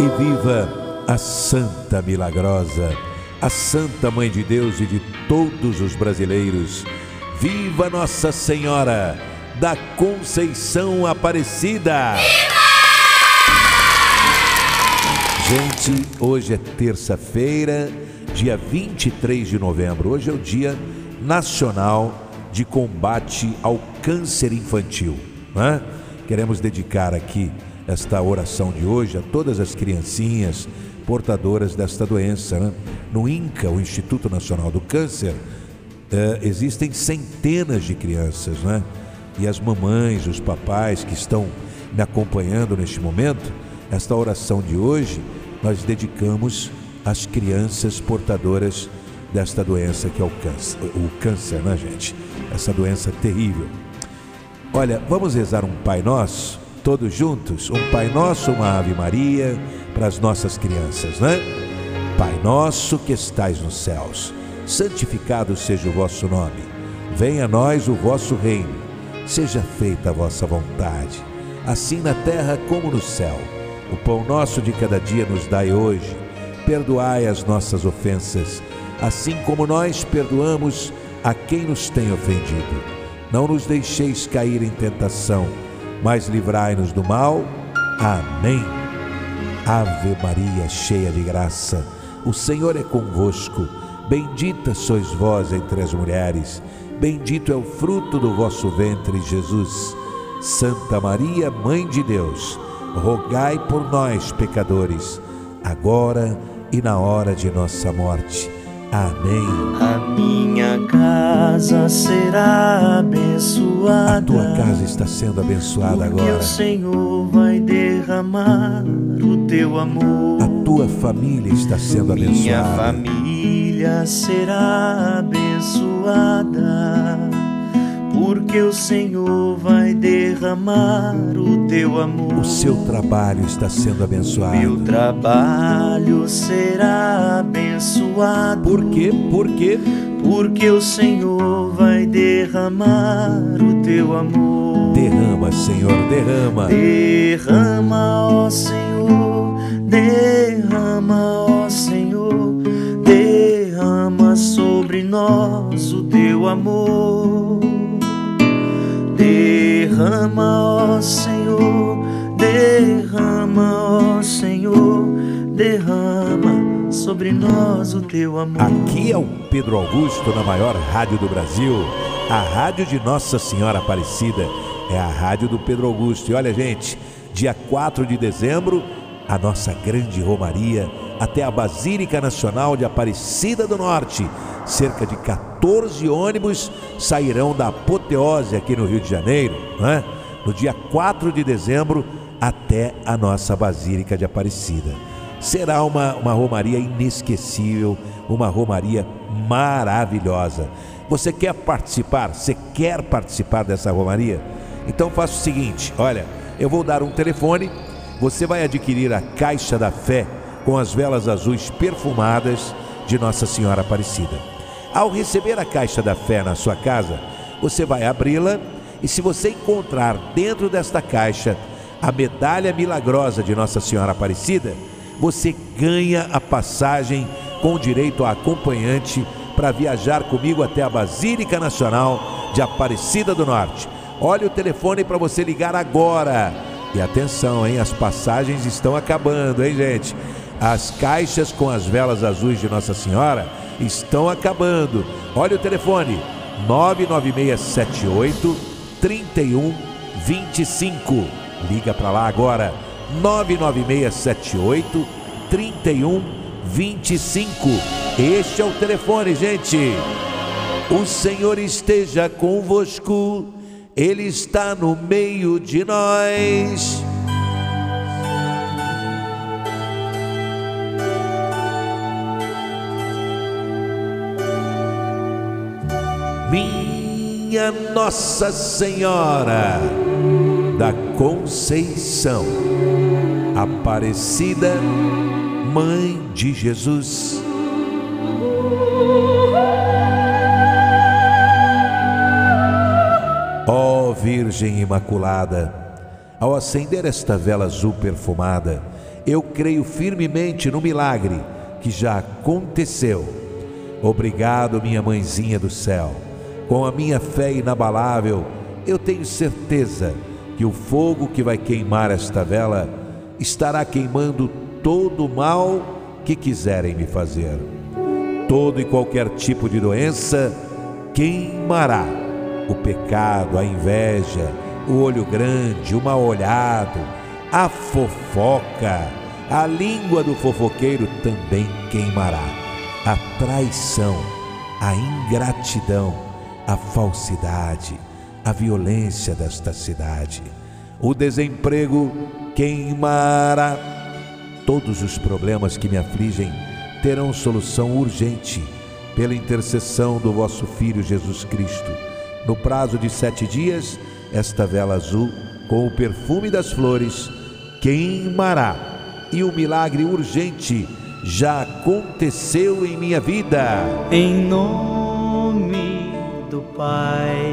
E viva a Santa Milagrosa, a Santa Mãe de Deus e de todos os brasileiros. Viva Nossa Senhora da Conceição Aparecida! Gente, hoje é terça-feira, dia 23 de novembro. Hoje é o Dia Nacional de Combate ao Câncer Infantil. né? Queremos dedicar aqui esta oração de hoje a todas as criancinhas portadoras desta doença. né? No INCA, o Instituto Nacional do Câncer, eh, existem centenas de crianças, né? E as mamães, os papais que estão me acompanhando neste momento, esta oração de hoje nós dedicamos às crianças portadoras desta doença que é o câncer, o câncer, né, gente? Essa doença terrível. Olha, vamos rezar um Pai Nosso, todos juntos? Um Pai Nosso, uma Ave Maria para as nossas crianças, né? Pai nosso que estais nos céus, santificado seja o vosso nome. Venha a nós o vosso reino. Seja feita a vossa vontade, assim na terra como no céu. O pão nosso de cada dia nos dai hoje. Perdoai as nossas ofensas, assim como nós perdoamos a quem nos tem ofendido. Não nos deixeis cair em tentação, mas livrai-nos do mal. Amém. Ave Maria, cheia de graça, o Senhor é convosco. Bendita sois vós entre as mulheres, bendito é o fruto do vosso ventre, Jesus. Santa Maria, Mãe de Deus, rogai por nós, pecadores, agora e na hora de nossa morte. Amém. A minha casa será A abençoada. tua casa está sendo abençoada agora. o Senhor vai derramar o teu amor. A tua família está sendo Minha abençoada. família será abençoada. Porque o Senhor vai derramar o teu amor. O seu trabalho está sendo Meu abençoado. trabalho será abençoado. Por quê? Por quê? Porque o Senhor vai derramar o teu amor. Derrama, Senhor, derrama. Derrama, ó Senhor, derrama, ó Senhor, derrama sobre nós o teu amor. Derrama, ó Senhor, derrama, ó Senhor, derrama sobre nós o teu amor. Aqui é o Pedro Augusto na maior rádio do Brasil, a rádio de Nossa Senhora Aparecida. É a rádio do Pedro Augusto. E olha, gente, dia 4 de dezembro, a nossa grande romaria até a Basílica Nacional de Aparecida do Norte. Cerca de 14 ônibus sairão da apoteose aqui no Rio de Janeiro, né? no dia 4 de dezembro, até a nossa Basílica de Aparecida. Será uma, uma romaria inesquecível, uma romaria maravilhosa. Você quer participar? Você quer participar dessa romaria? Então faça o seguinte: olha, eu vou dar um telefone, você vai adquirir a caixa da fé com as velas azuis perfumadas de Nossa Senhora Aparecida. Ao receber a caixa da fé na sua casa, você vai abri-la e se você encontrar dentro desta caixa a medalha milagrosa de Nossa Senhora Aparecida, você ganha a passagem com direito a acompanhante para viajar comigo até a Basílica Nacional de Aparecida do Norte. Olha o telefone para você ligar agora. E atenção, hein? As passagens estão acabando, hein, gente? As caixas com as velas azuis de Nossa Senhora estão acabando. Olha o telefone: 99678 3125. Liga para lá agora. 99678 3125. Este é o telefone, gente. O Senhor esteja convosco. Ele está no meio de nós. Minha Nossa Senhora da Conceição, Aparecida, Mãe de Jesus. Ó Virgem Imaculada, ao acender esta vela azul perfumada, eu creio firmemente no milagre que já aconteceu. Obrigado, minha mãezinha do céu. Com a minha fé inabalável, eu tenho certeza que o fogo que vai queimar esta vela estará queimando todo o mal que quiserem me fazer. Todo e qualquer tipo de doença queimará. O pecado, a inveja, o olho grande, o mal olhado, a fofoca, a língua do fofoqueiro também queimará. A traição, a ingratidão, a falsidade, a violência desta cidade, o desemprego queimará. Todos os problemas que me afligem terão solução urgente pela intercessão do vosso Filho Jesus Cristo. No prazo de sete dias, esta vela azul, com o perfume das flores, queimará. E o milagre urgente já aconteceu em minha vida. Em nome do Pai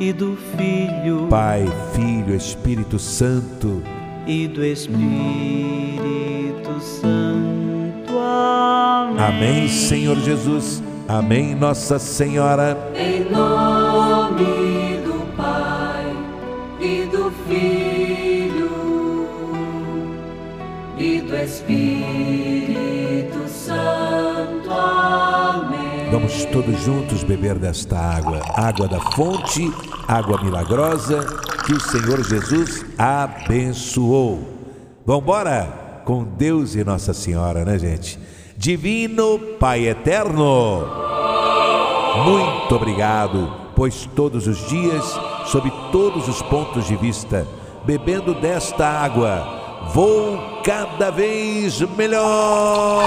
e do Filho Pai, Filho, Espírito Santo. e do Espírito Santo. Amém. Amém, Senhor Jesus. Amém, Nossa Senhora. Em nome do Pai e do Filho e do Espírito Todos juntos beber desta água, água da fonte, água milagrosa que o Senhor Jesus abençoou. Vamos embora com Deus e Nossa Senhora, né, gente? Divino Pai Eterno, muito obrigado, pois todos os dias, sob todos os pontos de vista, bebendo desta água, vou cada vez melhor.